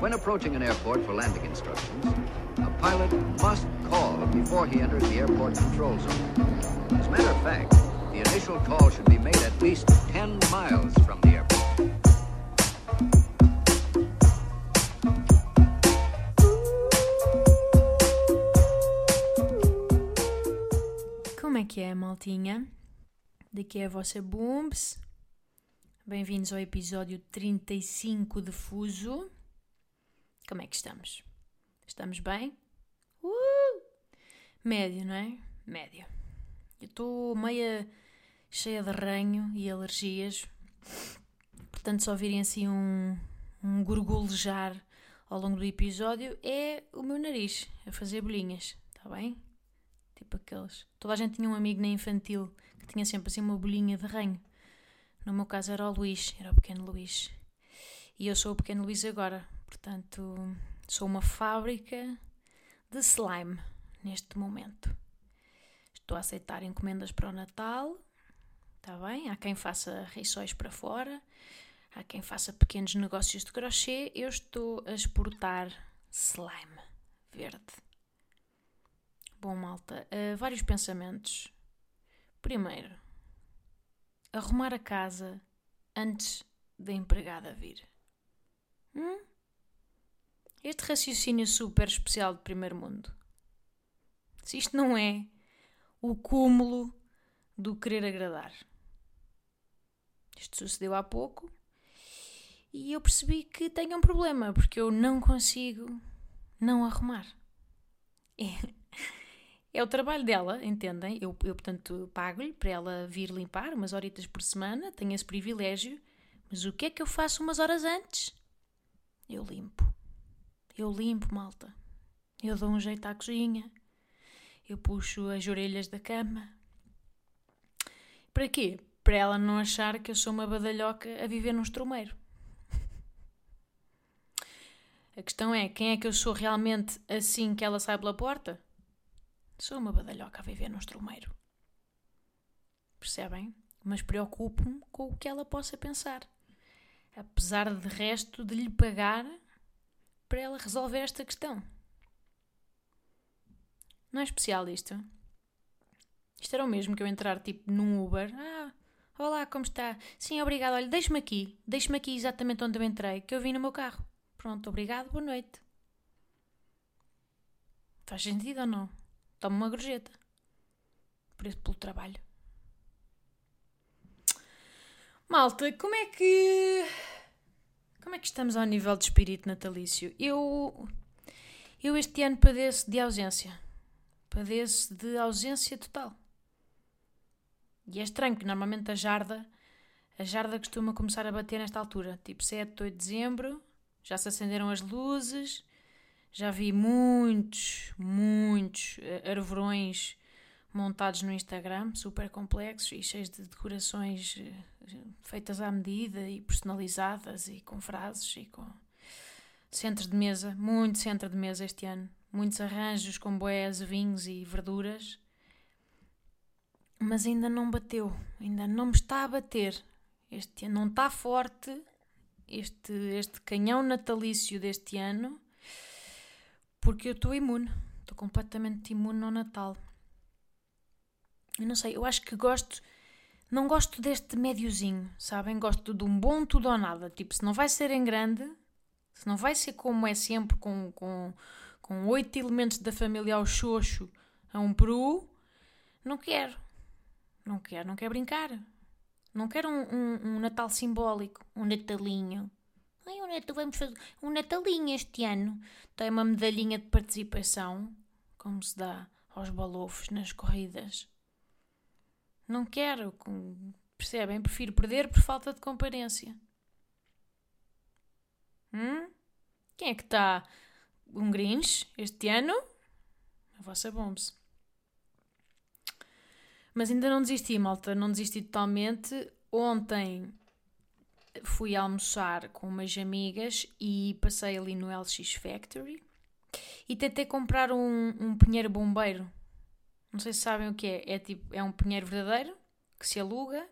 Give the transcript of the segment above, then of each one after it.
When approaching an airport for landing instructions, a pilot must call before he enters the airport control zone. As a matter of fact, the initial call should be made at least 10 miles from the airport. Como é que é, maltinha? Daqui é vossa Booms. Bem-vindos ao episódio 35 de Fuso. Como é que estamos? Estamos bem? Uh! Médio, não é? Médio. Eu estou meia cheia de ranho e alergias. Portanto, se ouvirem assim um, um ao longo do episódio, é o meu nariz a fazer bolinhas, está bem? Tipo aqueles. Toda a gente tinha um amigo na infantil que tinha sempre assim uma bolinha de ranho. No meu caso era o Luís, era o pequeno Luís. E eu sou o pequeno Luís agora. Portanto, sou uma fábrica de slime neste momento. Estou a aceitar encomendas para o Natal. Está bem? Há quem faça rissóis para fora. Há quem faça pequenos negócios de crochê. Eu estou a exportar slime verde. Bom, malta, uh, vários pensamentos. Primeiro, arrumar a casa antes da empregada vir. Hum? Este raciocínio super especial de primeiro mundo. Se isto não é o cúmulo do querer agradar. Isto sucedeu há pouco e eu percebi que tenho um problema porque eu não consigo não arrumar. É é o trabalho dela, entendem? Eu, eu portanto, pago-lhe para ela vir limpar umas horitas por semana, tenho esse privilégio. Mas o que é que eu faço umas horas antes? Eu limpo. Eu limpo, malta. Eu dou um jeito à cozinha. Eu puxo as orelhas da cama. Para quê? Para ela não achar que eu sou uma badalhoca a viver num estrumeiro. A questão é, quem é que eu sou realmente assim que ela sai pela porta? Sou uma badalhoca a viver num estrumeiro. Percebem? Mas preocupo-me com o que ela possa pensar. Apesar de resto de lhe pagar para ela resolver esta questão. Não é especial isto? Isto era o mesmo que eu entrar tipo num Uber. Ah, olá, como está? Sim, obrigado. Olha, deixe-me aqui. Deixe-me aqui exatamente onde eu entrei, que eu vim no meu carro. Pronto, obrigado, boa noite. Faz sentido ou não? Toma uma gorjeta. Preço pelo trabalho. Malta, como é que. Como é que estamos ao nível de espírito natalício? Eu. Eu este ano padeço de ausência. Padeço de ausência total. E é estranho, porque normalmente a jarda. A jarda costuma começar a bater nesta altura, tipo 7, 8 de dezembro, já se acenderam as luzes, já vi muitos, muitos uh, arvorões montados no Instagram, super complexos e cheios de decorações uh, feitas à medida e personalizadas e com frases e com centros de mesa, muito centro de mesa este ano, muitos arranjos com boés, vinhos e verduras. Mas ainda não bateu, ainda não me está a bater. Este ano não está forte este, este canhão natalício deste ano porque eu estou imune. Estou completamente imune ao Natal. Eu não sei, eu acho que gosto. Não gosto deste médiozinho, sabem? Gosto de um bom tudo ou nada. Tipo, se não vai ser em grande, se não vai ser como é sempre, com, com, com oito elementos da família ao xoxo a um peru, não quero. Não quero, não quero brincar. Não quero um, um, um Natal simbólico, um Natalinho. Ai, o Natal, vamos fazer um Natalinho este ano. Tem uma medalhinha de participação, como se dá aos balofos nas corridas. Não quero, percebem? Prefiro perder por falta de comparência. Hum? Quem é que está? Um Grinch este ano? A vossa Bombs. Mas ainda não desisti, malta, não desisti totalmente. Ontem fui almoçar com umas amigas e passei ali no LX Factory e tentei comprar um, um pinheiro bombeiro. Não sei se sabem o que é. É, tipo, é um pinheiro verdadeiro que se aluga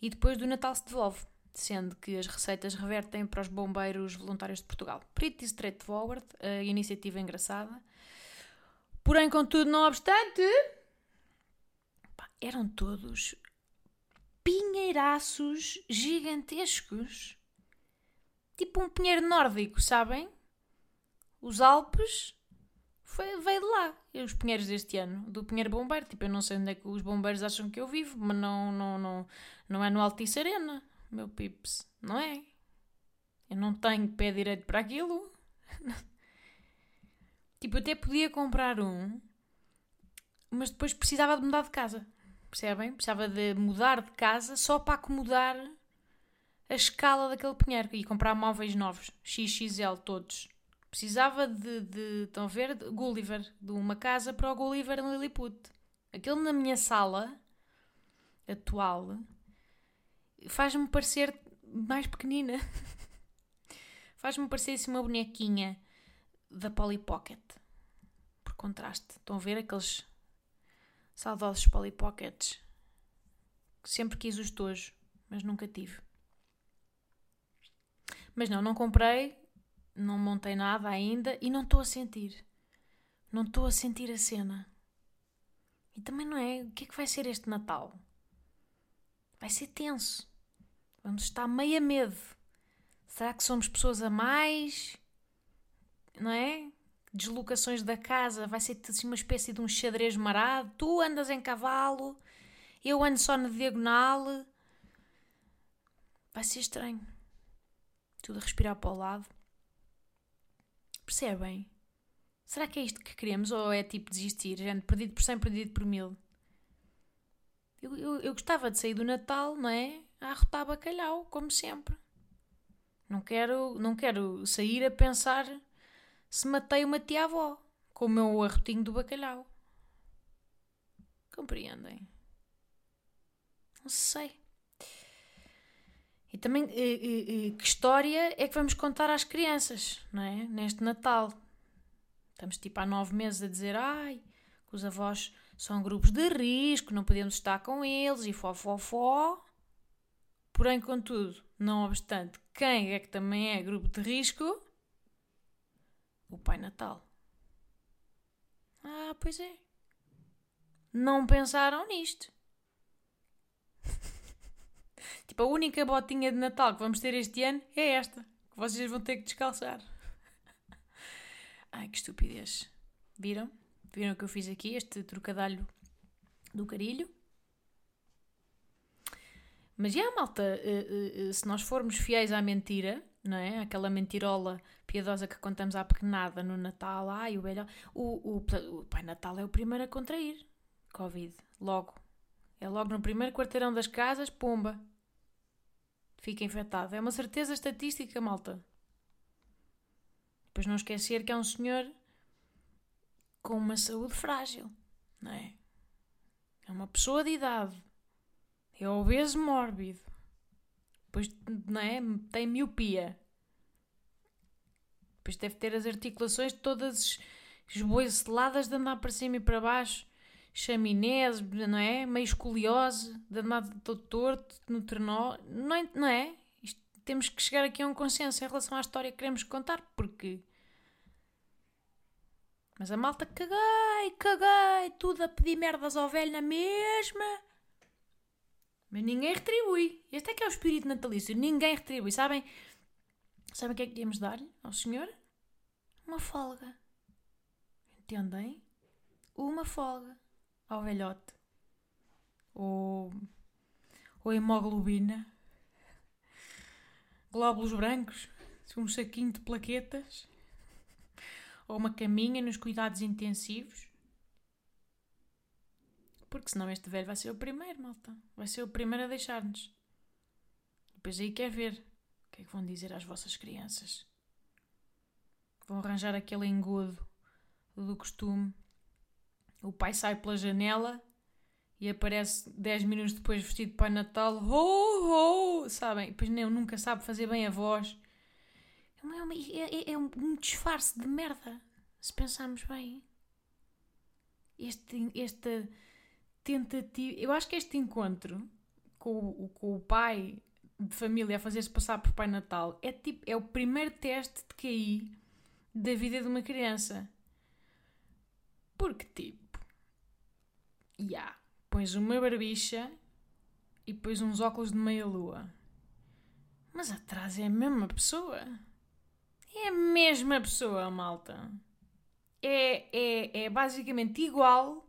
e depois do Natal se devolve. sendo que as receitas revertem para os bombeiros voluntários de Portugal. Pretty straightforward, a iniciativa é engraçada. Porém, contudo, não obstante, pá, eram todos pinheiraços gigantescos. Tipo um pinheiro nórdico, sabem? Os Alpes foi, veio de lá. Os pinheiros deste ano, do Pinheiro Bombeiro. Tipo, eu não sei onde é que os bombeiros acham que eu vivo, mas não, não, não, não é no Altice Arena, meu pips. Não é? Eu não tenho pé direito para aquilo. tipo, até podia comprar um, mas depois precisava de mudar de casa. Percebem? Precisava de mudar de casa só para acomodar a escala daquele pinheiro e comprar móveis novos, XXL todos. Precisava de, de estão a ver, Gulliver, de uma casa para o Gulliver em Lilliput. Aquele na minha sala atual faz-me parecer mais pequenina. faz-me parecer assim uma bonequinha da Polly Pocket. Por contraste. Estão a ver aqueles saudosos Polly Pockets? Sempre quis os tojos, mas nunca tive. Mas não, não comprei não montei nada ainda e não estou a sentir. Não estou a sentir a cena. E também não é. O que é que vai ser este Natal? Vai ser tenso. Vamos estar meio a medo. Será que somos pessoas a mais? Não é? Deslocações da casa. Vai ser assim uma espécie de um xadrez marado. Tu andas em cavalo. Eu ando só na diagonal. Vai ser estranho. Tudo a respirar para o lado. Percebem? Será que é isto que queremos ou é tipo desistir? Gente, perdido por 100, perdido por mil? Eu, eu, eu gostava de sair do Natal, não é? A arrotar bacalhau, como sempre. Não quero, não quero sair a pensar se matei uma tia-avó com o meu arrotinho do bacalhau. Compreendem? Não sei. E também, e, e, que história é que vamos contar às crianças, não é? Neste Natal. Estamos tipo há nove meses a dizer, ai, que os avós são grupos de risco, não podemos estar com eles e fó, fó, fó. Porém, contudo, não obstante, quem é que também é grupo de risco? O Pai Natal. Ah, pois é. Não pensaram nisto. Tipo, a única botinha de Natal que vamos ter este ano é esta, que vocês vão ter que descalçar. Ai, que estupidez. Viram? Viram o que eu fiz aqui, este trocadilho do carilho? Mas já, malta, uh, uh, se nós formos fiéis à mentira, não é? Aquela mentirola piedosa que contamos à pequenada no Natal, ai, o velho. O, o, o Pai Natal é o primeiro a contrair Covid, logo. É logo no primeiro quarteirão das casas, pumba, fica infectado. É uma certeza estatística, malta. Depois não esquecer que é um senhor com uma saúde frágil, não é? É uma pessoa de idade. É obeso mórbido. Depois, não é? Tem miopia. Depois deve ter as articulações todas esboiceladas de andar para cima e para baixo chaminés, não é? Meio escoliose, danado todo torto, no trenó, não é? Não é? Isto, temos que chegar aqui a um consenso em relação à história que queremos contar, porque. Mas a malta caguei, caguei, tudo a pedir merdas ao velho na mesma. Mas ninguém retribui. Este é que é o espírito natalício. Ninguém retribui. Sabem? Sabem o que é que íamos dar-lhe ao senhor? Uma folga. Entendem? Uma folga ao velhote. Ou, ou hemoglobina. Glóbulos brancos. Um saquinho de plaquetas. Ou uma caminha nos cuidados intensivos. Porque senão este velho vai ser o primeiro, malta. Vai ser o primeiro a deixar-nos. Depois aí quer ver o que é que vão dizer às vossas crianças. Vão arranjar aquele engodo do costume o pai sai pela janela e aparece 10 minutos depois vestido de Pai Natal. Ho, ho! Sabem? Depois nem, nunca sabe fazer bem a voz. É, é, é, é um, disfarce de merda, se pensarmos bem. Este, esta tentativa. Eu acho que este encontro com, com o pai de família a fazer-se passar por Pai Natal é tipo, é o primeiro teste de QI da vida de uma criança. Porque tipo, yeah, pões uma barbicha e pões uns óculos de meia lua. Mas atrás é a mesma pessoa. É a mesma pessoa, malta. É, é, é basicamente igual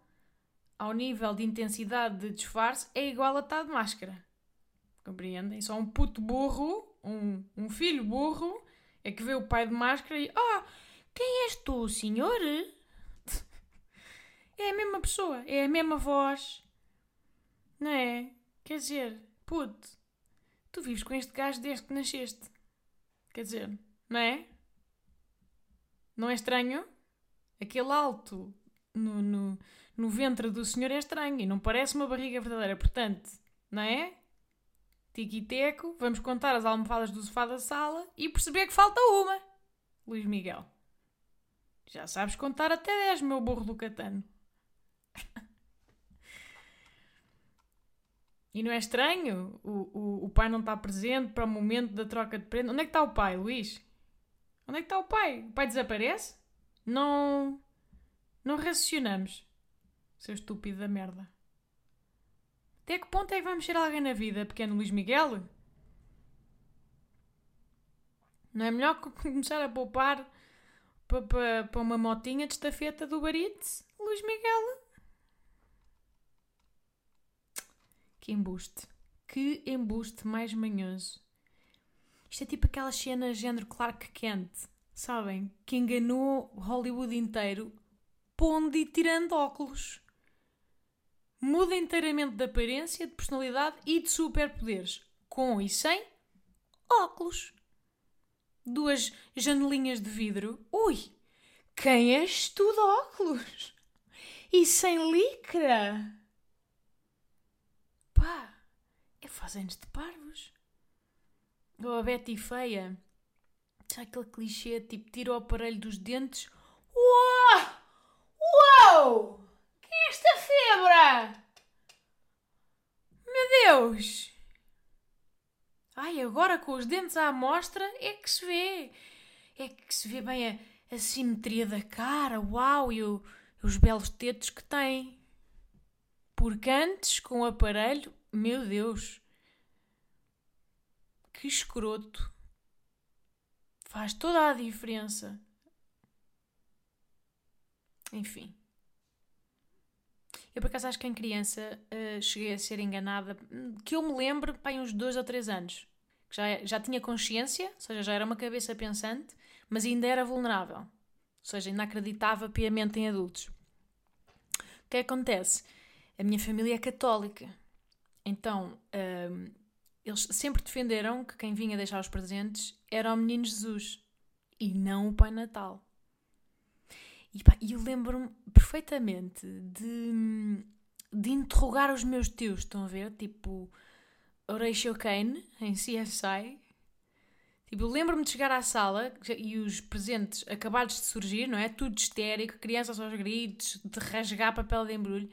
ao nível de intensidade de disfarce, é igual a estar de máscara. Compreendem? Só um puto burro, um, um filho burro, é que vê o pai de máscara e. Ah, quem és tu, senhor? É a mesma pessoa, é a mesma voz. Não é? Quer dizer, puto, tu vives com este gajo desde que nasceste. Quer dizer, não é? Não é estranho? Aquele alto no, no, no ventre do senhor é estranho e não parece uma barriga verdadeira. Portanto, não é? Tiquiteco, vamos contar as almofadas do sofá da sala e perceber que falta uma. Luís Miguel. Já sabes contar até 10, meu burro do catano. E não é estranho o, o, o pai não está presente para o momento da troca de prenda. Onde é que está o pai, Luís? Onde é que está o pai? O pai desaparece? Não. Não raciocinamos. Seu estúpido da merda. Até que ponto é que vai mexer alguém na vida, pequeno Luís Miguel? Não é melhor começar a poupar para, uma motinha de estafeta do Baritz, Luís Miguel? Que embuste. Que embuste mais manhoso. Isto é tipo aquelas cenas género Clark Kent, sabem? Que enganou Hollywood inteiro pondo e tirando óculos muda inteiramente de aparência, de personalidade e de superpoderes, com e sem óculos. Duas janelinhas de vidro. Ui! Quem és tu de óculos? E sem licra? Pá, é fazendo de parvos. Ou a Betty feia. Sabe aquele clichê tipo tira o aparelho dos dentes? Uau! Uau! esta febre? Meu Deus! Ai, agora com os dentes à amostra é que se vê. É que se vê bem a, a simetria da cara, uau, e o, os belos tetos que tem. Porque antes, com o aparelho, meu Deus, que escroto. Faz toda a diferença. Enfim. Eu, por acaso, acho que em criança uh, cheguei a ser enganada, hum, que eu me lembro, pai, uns dois ou três anos. Que já, já tinha consciência, ou seja, já era uma cabeça pensante, mas ainda era vulnerável. Ou seja, ainda acreditava piamente em adultos. O que acontece? A minha família é católica. Então, uh, eles sempre defenderam que quem vinha deixar os presentes era o Menino Jesus e não o Pai Natal. E pá, eu lembro-me perfeitamente de, de interrogar os meus tios, estão a ver? Tipo, Horatio Kane, em CSI. Tipo, eu lembro-me de chegar à sala e os presentes acabados de surgir, não é? Tudo histérico, crianças aos gritos, de rasgar papel de embrulho.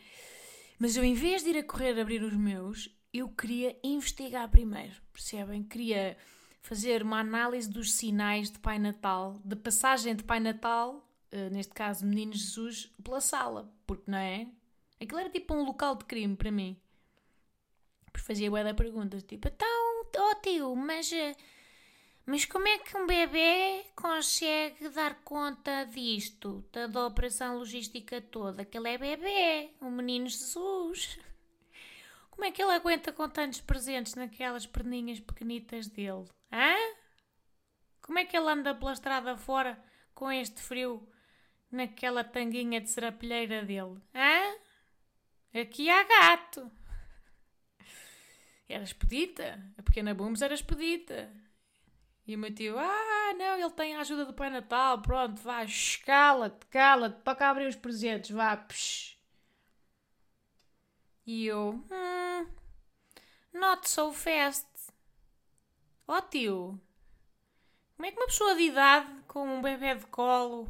Mas eu, em vez de ir a correr abrir os meus, eu queria investigar primeiro, percebem? Queria fazer uma análise dos sinais de Pai Natal, de passagem de Pai Natal eh, neste caso Menino Jesus, pela sala, porque não é? Aquilo era tipo um local de crime para mim. Porque fazia bué da perguntas, tipo, então, oh tio, mas, eh, mas como é que um bebê consegue dar conta disto, da operação logística toda? Que ele é bebê, o menino Jesus. Como é que ele aguenta com tantos presentes naquelas perninhas pequenitas dele? Hã? Como é que ele anda pela estrada fora com este frio naquela tanguinha de serapilheira dele. Hã? Aqui há gato. Era expedita. A pequena Booms era expedita. E o meu tio, ah, não, ele tem a ajuda do Pai Natal, pronto, vá, cala-te, cala-te, toca abrir os presentes, vá, psh. E eu, hum, not so fast. Oh, tio, como é que uma pessoa de idade, com um bebê de colo,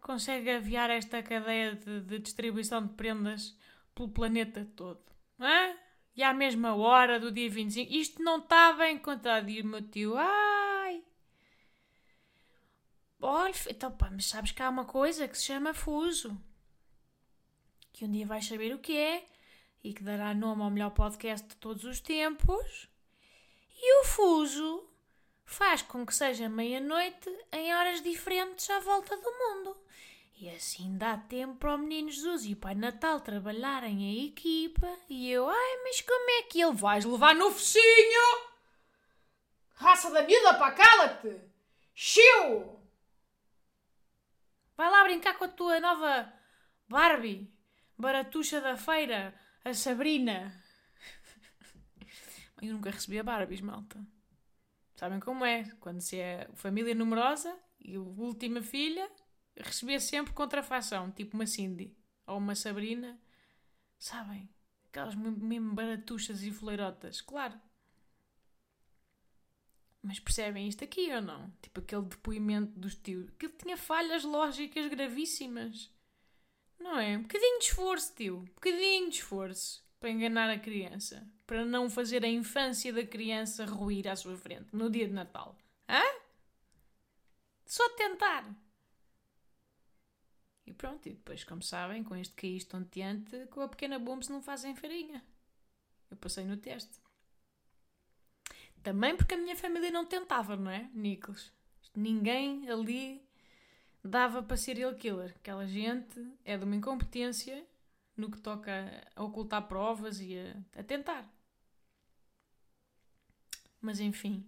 consegue aviar esta cadeia de, de distribuição de prendas pelo planeta todo. Hã? e à mesma hora do dia 25. Isto não está bem contado. E o meu tio, ai. Olha, então pá, mas sabes que há uma coisa que se chama fuso. Que um dia vais saber o que é e que dará nome ao melhor podcast de todos os tempos. E o fuso faz com que seja meia-noite em horas diferentes à volta do mundo. E assim dá tempo para o menino Jesus e o Pai Natal trabalharem em equipa. E eu, ai, mas como é que ele vais levar no focinho? Raça da miúda, pá, cala-te! Chiu! Vai lá brincar com a tua nova Barbie, baratuxa da feira, a Sabrina. Eu nunca recebi a Barbies, malta. Sabem como é? Quando se é família numerosa e a última filha, recebia sempre contrafação, tipo uma Cindy ou uma Sabrina. Sabem? Aquelas mesmo baratuchas e foleirotas, claro. Mas percebem isto aqui ou não? Tipo aquele depoimento dos tios. Que tinha falhas lógicas gravíssimas. Não é? Um bocadinho de esforço, tio. Um bocadinho de esforço para enganar a criança. Para não fazer a infância da criança ruir à sua frente no dia de Natal. Hã? Só tentar. E pronto, e depois, como sabem, com este caís estonteante, com a pequena Bombs não fazem farinha. Eu passei no teste. Também porque a minha família não tentava, não é, Nicolas? Ninguém ali dava para ser ele killer. Aquela gente é de uma incompetência no que toca a ocultar provas e a, a tentar. Mas enfim,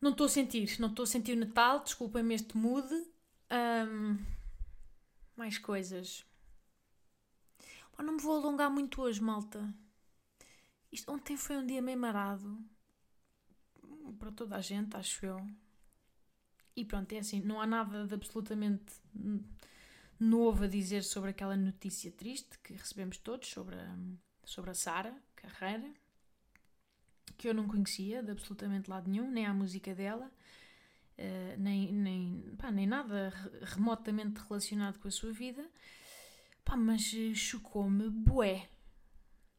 não estou a sentir, não estou a sentir o Natal, desculpem-me este mood. Um, mais coisas. Não me vou alongar muito hoje, malta. Isto, ontem foi um dia meio marado. Para toda a gente, acho eu. E pronto, é assim, não há nada de absolutamente novo a dizer sobre aquela notícia triste que recebemos todos sobre a, sobre a Sara Carreira, que eu não conhecia de absolutamente lado nenhum, nem a música dela. Uh, nem, nem, pá, nem nada remotamente relacionado com a sua vida, pá, mas eh, chocou-me bué.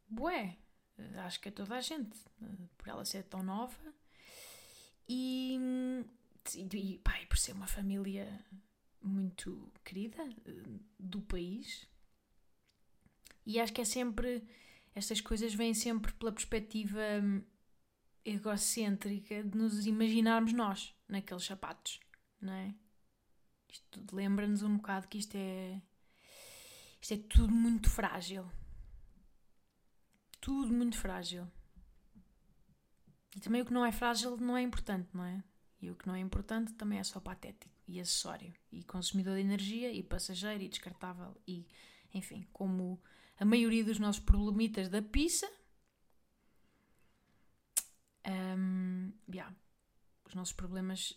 Bué. Uh, acho que é toda a gente, por ela ser tão nova e, e, pá, e por ser uma família muito querida do país. E acho que é sempre. Estas coisas vêm sempre pela perspectiva hum, egocêntrica de nos imaginarmos nós naqueles sapatos, não é? Isto lembra-nos um bocado que isto é. Isto é tudo muito frágil. Tudo muito frágil. E também o que não é frágil não é importante, não é? E o que não é importante também é só patético e acessório. E consumidor de energia e passageiro e descartável. E, enfim, como a maioria dos nossos problemitas da pizza, um, yeah, os nossos problemas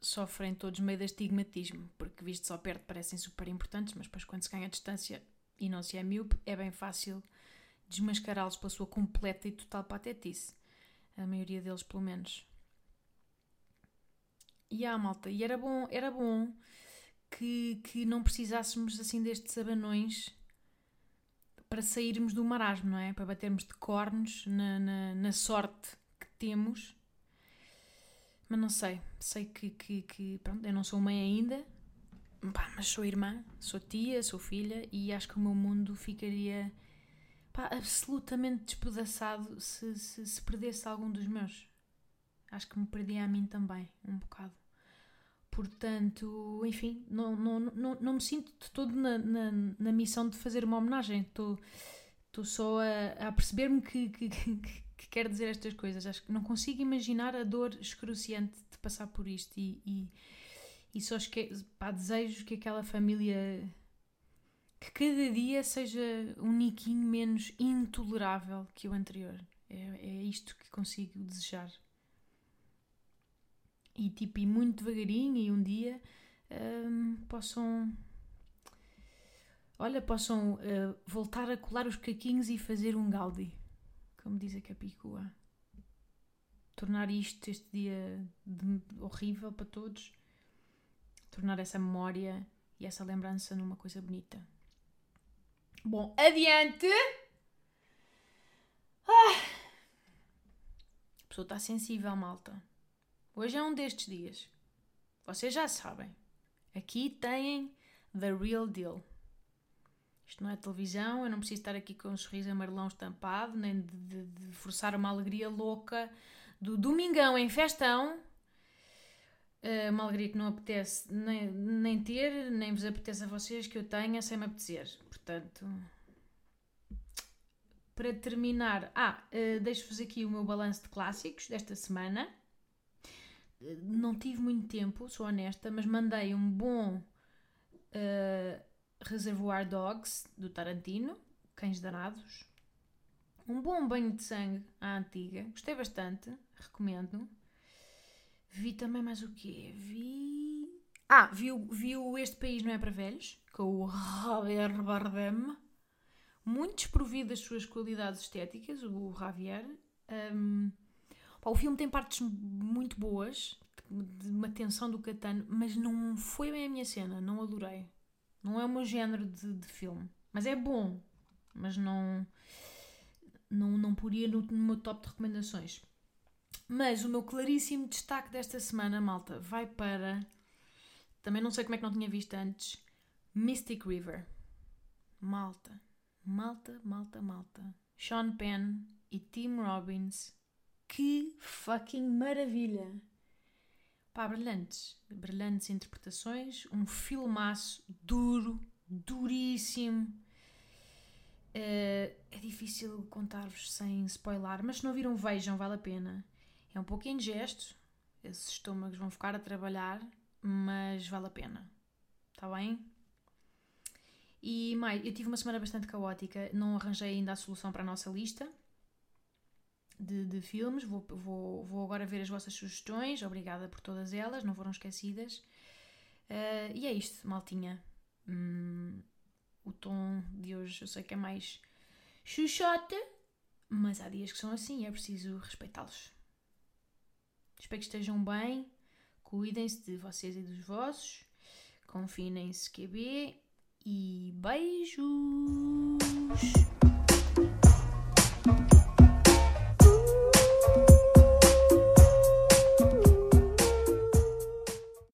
sofrem todos meio de estigmatismo, porque vistos ao perto parecem super importantes, mas depois quando se ganha distância e não se é míope, é bem fácil desmascará-los pela sua completa e total patetice. A maioria deles, pelo menos. E há malta, e era bom, era bom que, que não precisássemos assim destes abanões para sairmos do marasmo, não é? Para batermos de cornos na, na, na sorte temos. Mas não sei. Sei que, que, que pronto, eu não sou mãe ainda, pá, mas sou irmã, sou tia, sou filha e acho que o meu mundo ficaria pá, absolutamente despedaçado se, se, se, perdesse algum dos meus. Acho que me perdia a mim também, um bocado. Portanto, enfim, não, não, não, não me sinto de todo na, na, na missão de fazer uma homenagem. Estou, só a, a perceber-me que, que, que, que quer dizer estas coisas. Acho que não consigo imaginar a dor excruciante de passar por isto e, e, e só esque... pá, desejo que aquela família que cada dia seja um niquinho menos intolerável que o anterior. É, é isto que consigo desejar. E tipo, e muito devagarinho e um dia hum, possam olha, possam uh, voltar a colar os caquinhos e fazer um Gaudi como diz a Capicua, tornar isto, este dia de, horrível para todos, tornar essa memória e essa lembrança numa coisa bonita. Bom, adiante! Ah! A pessoa está sensível, malta. Hoje é um destes dias. Vocês já sabem. Aqui têm The Real Deal. Isto não é televisão, eu não preciso estar aqui com um sorriso amarelão estampado, nem de, de, de forçar uma alegria louca do domingão em festão. Uh, uma alegria que não apetece nem, nem ter, nem vos apetece a vocês que eu tenha sem me apetecer. Portanto, para terminar, ah, uh, deixo-vos aqui o meu balanço de clássicos desta semana. Não tive muito tempo, sou honesta, mas mandei um bom uh, Reservoir Dogs do Tarantino, Cães Danados. Um bom banho de sangue à antiga, gostei bastante, recomendo. Vi também mais o quê? Vi. Ah, vi, vi o Este País Não É para Velhos, com o Javier Bardem. Muito desprovido das suas qualidades estéticas, o Javier. Um, pá, o filme tem partes muito boas, de uma tensão do Catano, mas não foi bem a minha cena, não adorei. Não é o meu género de, de filme. Mas é bom. Mas não. Não, não poria no, no meu top de recomendações. Mas o meu claríssimo destaque desta semana, malta, vai para. Também não sei como é que não tinha visto antes. Mystic River. Malta. Malta, malta, malta. Sean Penn e Tim Robbins. Que fucking maravilha! Pá, brilhantes. Brilhantes interpretações. Um filmaço duro, duríssimo. Uh, é difícil contar-vos sem spoiler, mas se não viram, vejam, vale a pena. É um pouco indigesto, esses estômagos vão ficar a trabalhar, mas vale a pena. Está bem? E mais, eu tive uma semana bastante caótica, não arranjei ainda a solução para a nossa lista de, de filmes. Vou, vou, vou agora ver as vossas sugestões. Obrigada por todas elas, não foram esquecidas. Uh, e é isto, maltinha. Hum, o tom de hoje eu sei que é mais chuchote, mas há dias que são assim e é preciso respeitá-los. Espero que estejam bem, cuidem-se de vocês e dos vossos, confinem-se QB e beijos!